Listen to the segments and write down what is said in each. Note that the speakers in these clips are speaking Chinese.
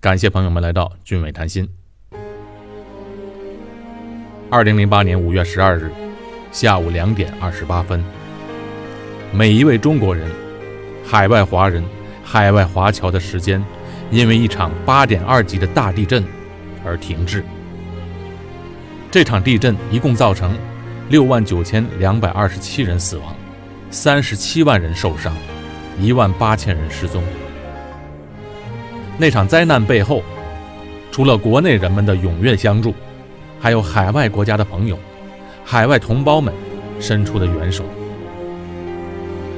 感谢朋友们来到俊伟谈心。二零零八年五月十二日下午两点二十八分，每一位中国人、海外华人、海外华侨的时间，因为一场八点二级的大地震而停滞。这场地震一共造成六万九千两百二十七人死亡，三十七万人受伤，一万八千人失踪。那场灾难背后，除了国内人们的踊跃相助，还有海外国家的朋友、海外同胞们伸出的援手。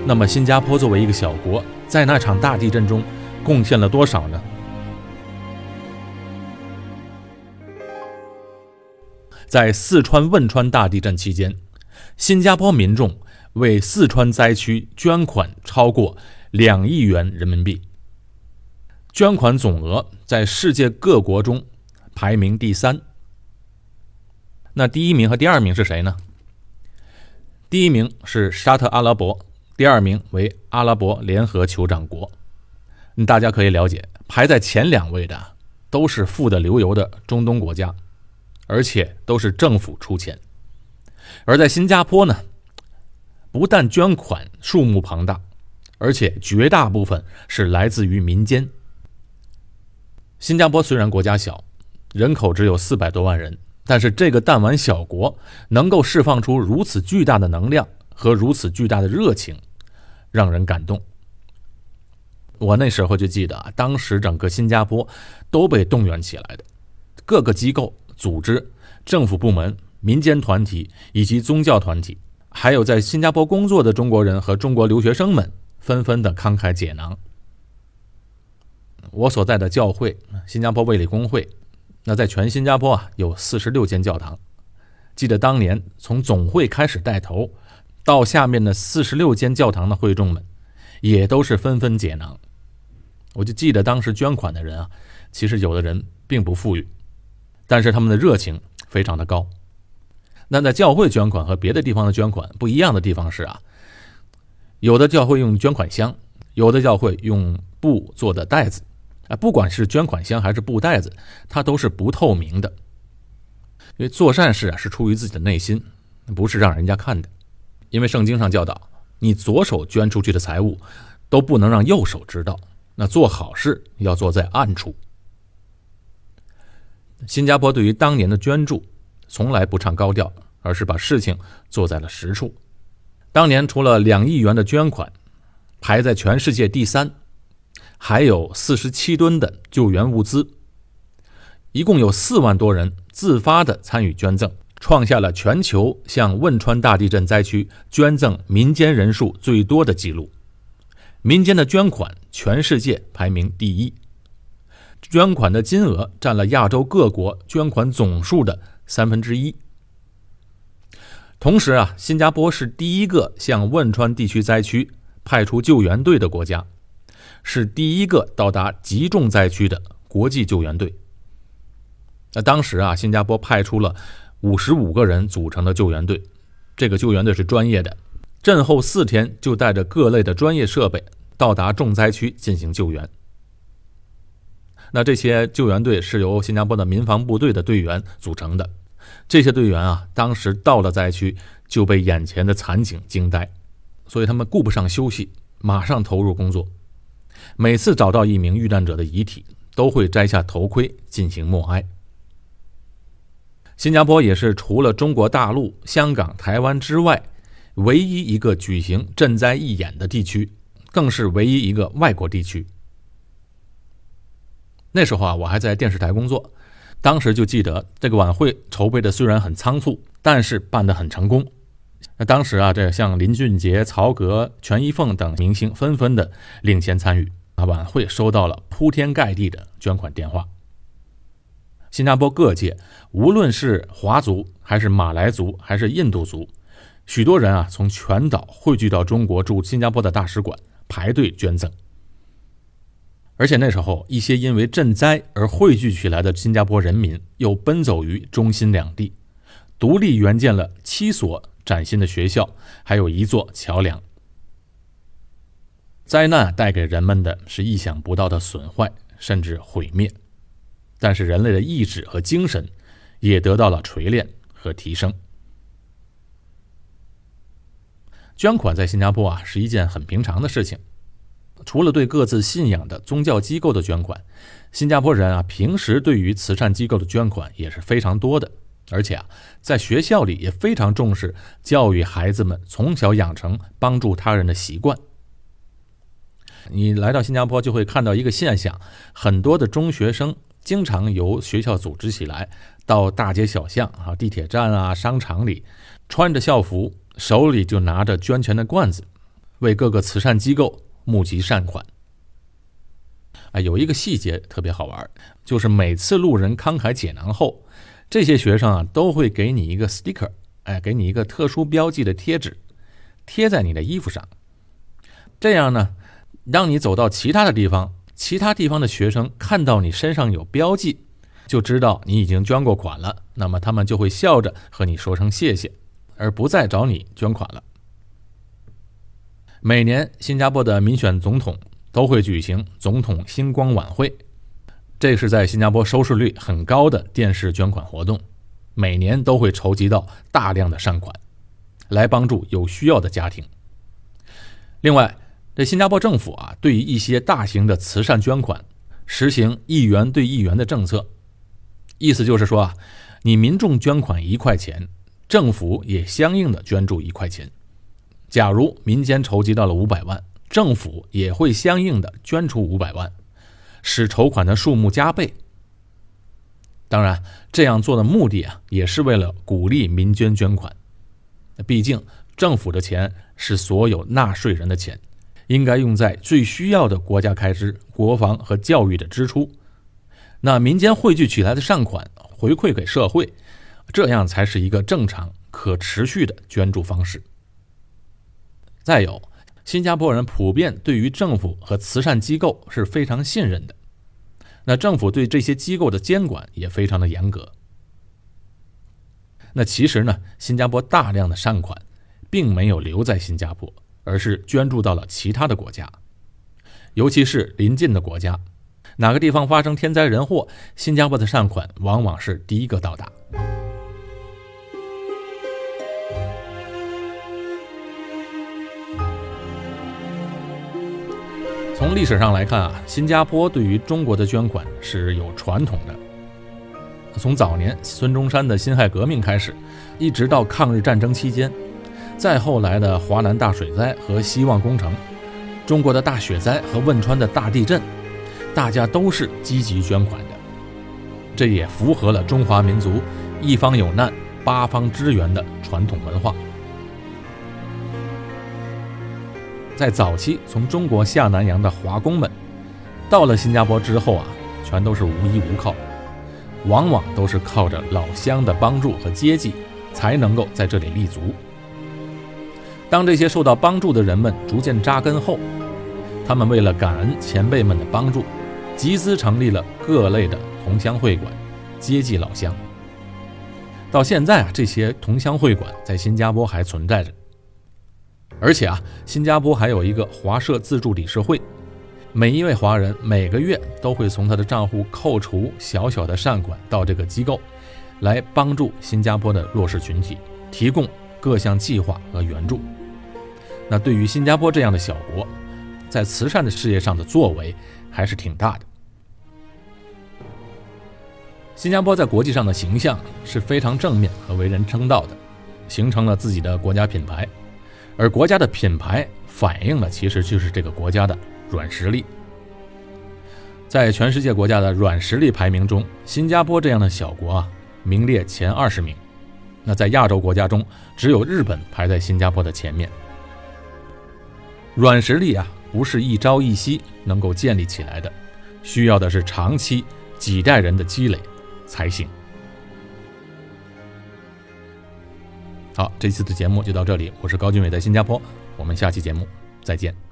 那么，新加坡作为一个小国，在那场大地震中贡献了多少呢？在四川汶川大地震期间，新加坡民众为四川灾区捐款超过两亿元人民币。捐款总额在世界各国中排名第三。那第一名和第二名是谁呢？第一名是沙特阿拉伯，第二名为阿拉伯联合酋长国。大家可以了解，排在前两位的都是富得流油的中东国家，而且都是政府出钱。而在新加坡呢，不但捐款数目庞大，而且绝大部分是来自于民间。新加坡虽然国家小，人口只有四百多万人，但是这个弹丸小国能够释放出如此巨大的能量和如此巨大的热情，让人感动。我那时候就记得，当时整个新加坡都被动员起来的，各个机构、组织、政府部门、民间团体以及宗教团体，还有在新加坡工作的中国人和中国留学生们，纷纷的慷慨解囊。我所在的教会新加坡卫理公会，那在全新加坡啊有四十六间教堂。记得当年从总会开始带头，到下面的四十六间教堂的会众们，也都是纷纷解囊。我就记得当时捐款的人啊，其实有的人并不富裕，但是他们的热情非常的高。那在教会捐款和别的地方的捐款不一样的地方是啊，有的教会用捐款箱，有的教会用布做的袋子。啊，不管是捐款箱还是布袋子，它都是不透明的。因为做善事啊，是出于自己的内心，不是让人家看的。因为圣经上教导，你左手捐出去的财物，都不能让右手知道。那做好事要做在暗处。新加坡对于当年的捐助，从来不唱高调，而是把事情做在了实处。当年除了两亿元的捐款，排在全世界第三。还有四十七吨的救援物资，一共有四万多人自发的参与捐赠，创下了全球向汶川大地震灾区捐赠民间人数最多的纪录。民间的捐款全世界排名第一，捐款的金额占了亚洲各国捐款总数的三分之一。同时啊，新加坡是第一个向汶川地区灾区派出救援队的国家。是第一个到达极重灾区的国际救援队。那当时啊，新加坡派出了五十五个人组成的救援队，这个救援队是专业的，震后四天就带着各类的专业设备到达重灾区进行救援。那这些救援队是由新加坡的民防部队的队员组成的，这些队员啊，当时到了灾区就被眼前的惨景惊呆，所以他们顾不上休息，马上投入工作。每次找到一名遇难者的遗体，都会摘下头盔进行默哀。新加坡也是除了中国大陆、香港、台湾之外，唯一一个举行赈灾义演的地区，更是唯一一个外国地区。那时候啊，我还在电视台工作，当时就记得这个晚会筹备的虽然很仓促，但是办得很成功。当时啊，这像林俊杰、曹格、全一凤等明星纷纷的领衔参与啊，晚会收到了铺天盖地的捐款电话。新加坡各界，无论是华族还是马来族还是印度族，许多人啊从全岛汇聚到中国驻新加坡的大使馆排队捐赠。而且那时候，一些因为赈灾而汇聚起来的新加坡人民又奔走于中新两地，独立援建了七所。崭新的学校，还有一座桥梁。灾难带给人们的是意想不到的损坏，甚至毁灭。但是人类的意志和精神也得到了锤炼和提升。捐款在新加坡啊是一件很平常的事情。除了对各自信仰的宗教机构的捐款，新加坡人啊平时对于慈善机构的捐款也是非常多的。而且啊，在学校里也非常重视教育孩子们从小养成帮助他人的习惯。你来到新加坡就会看到一个现象：很多的中学生经常由学校组织起来，到大街小巷啊、地铁站啊、商场里，穿着校服。手里就拿着捐钱的罐子，为各个慈善机构募集善款。啊，有一个细节特别好玩，就是每次路人慷慨解囊后，这些学生啊都会给你一个 sticker，哎，给你一个特殊标记的贴纸，贴在你的衣服上。这样呢，让你走到其他的地方，其他地方的学生看到你身上有标记，就知道你已经捐过款了，那么他们就会笑着和你说声谢谢。而不再找你捐款了。每年新加坡的民选总统都会举行总统星光晚会，这是在新加坡收视率很高的电视捐款活动，每年都会筹集到大量的善款，来帮助有需要的家庭。另外，这新加坡政府啊，对于一些大型的慈善捐款，实行一元对一元的政策，意思就是说啊，你民众捐款一块钱。政府也相应的捐助一块钱。假如民间筹集到了五百万，政府也会相应的捐出五百万，使筹款的数目加倍。当然，这样做的目的啊，也是为了鼓励民间捐款。毕竟政府的钱是所有纳税人的钱，应该用在最需要的国家开支、国防和教育的支出。那民间汇聚起来的善款回馈给社会。这样才是一个正常、可持续的捐助方式。再有，新加坡人普遍对于政府和慈善机构是非常信任的，那政府对这些机构的监管也非常的严格。那其实呢，新加坡大量的善款并没有留在新加坡，而是捐助到了其他的国家，尤其是邻近的国家，哪个地方发生天灾人祸，新加坡的善款往往是第一个到达。历史上来看啊，新加坡对于中国的捐款是有传统的。从早年孙中山的辛亥革命开始，一直到抗日战争期间，再后来的华南大水灾和希望工程，中国的大雪灾和汶川的大地震，大家都是积极捐款的。这也符合了中华民族一方有难八方支援的传统文化。在早期从中国下南洋的华工们，到了新加坡之后啊，全都是无依无靠，往往都是靠着老乡的帮助和接济，才能够在这里立足。当这些受到帮助的人们逐渐扎根后，他们为了感恩前辈们的帮助，集资成立了各类的同乡会馆，接济老乡。到现在啊，这些同乡会馆在新加坡还存在着。而且啊，新加坡还有一个华社自助理事会，每一位华人每个月都会从他的账户扣除小小的善款到这个机构，来帮助新加坡的弱势群体，提供各项计划和援助。那对于新加坡这样的小国，在慈善的事业上的作为还是挺大的。新加坡在国际上的形象是非常正面和为人称道的，形成了自己的国家品牌。而国家的品牌反映的其实就是这个国家的软实力。在全世界国家的软实力排名中，新加坡这样的小国啊，名列前二十名。那在亚洲国家中，只有日本排在新加坡的前面。软实力啊，不是一朝一夕能够建立起来的，需要的是长期几代人的积累才行。好，这次的节目就到这里。我是高俊伟，在新加坡。我们下期节目再见。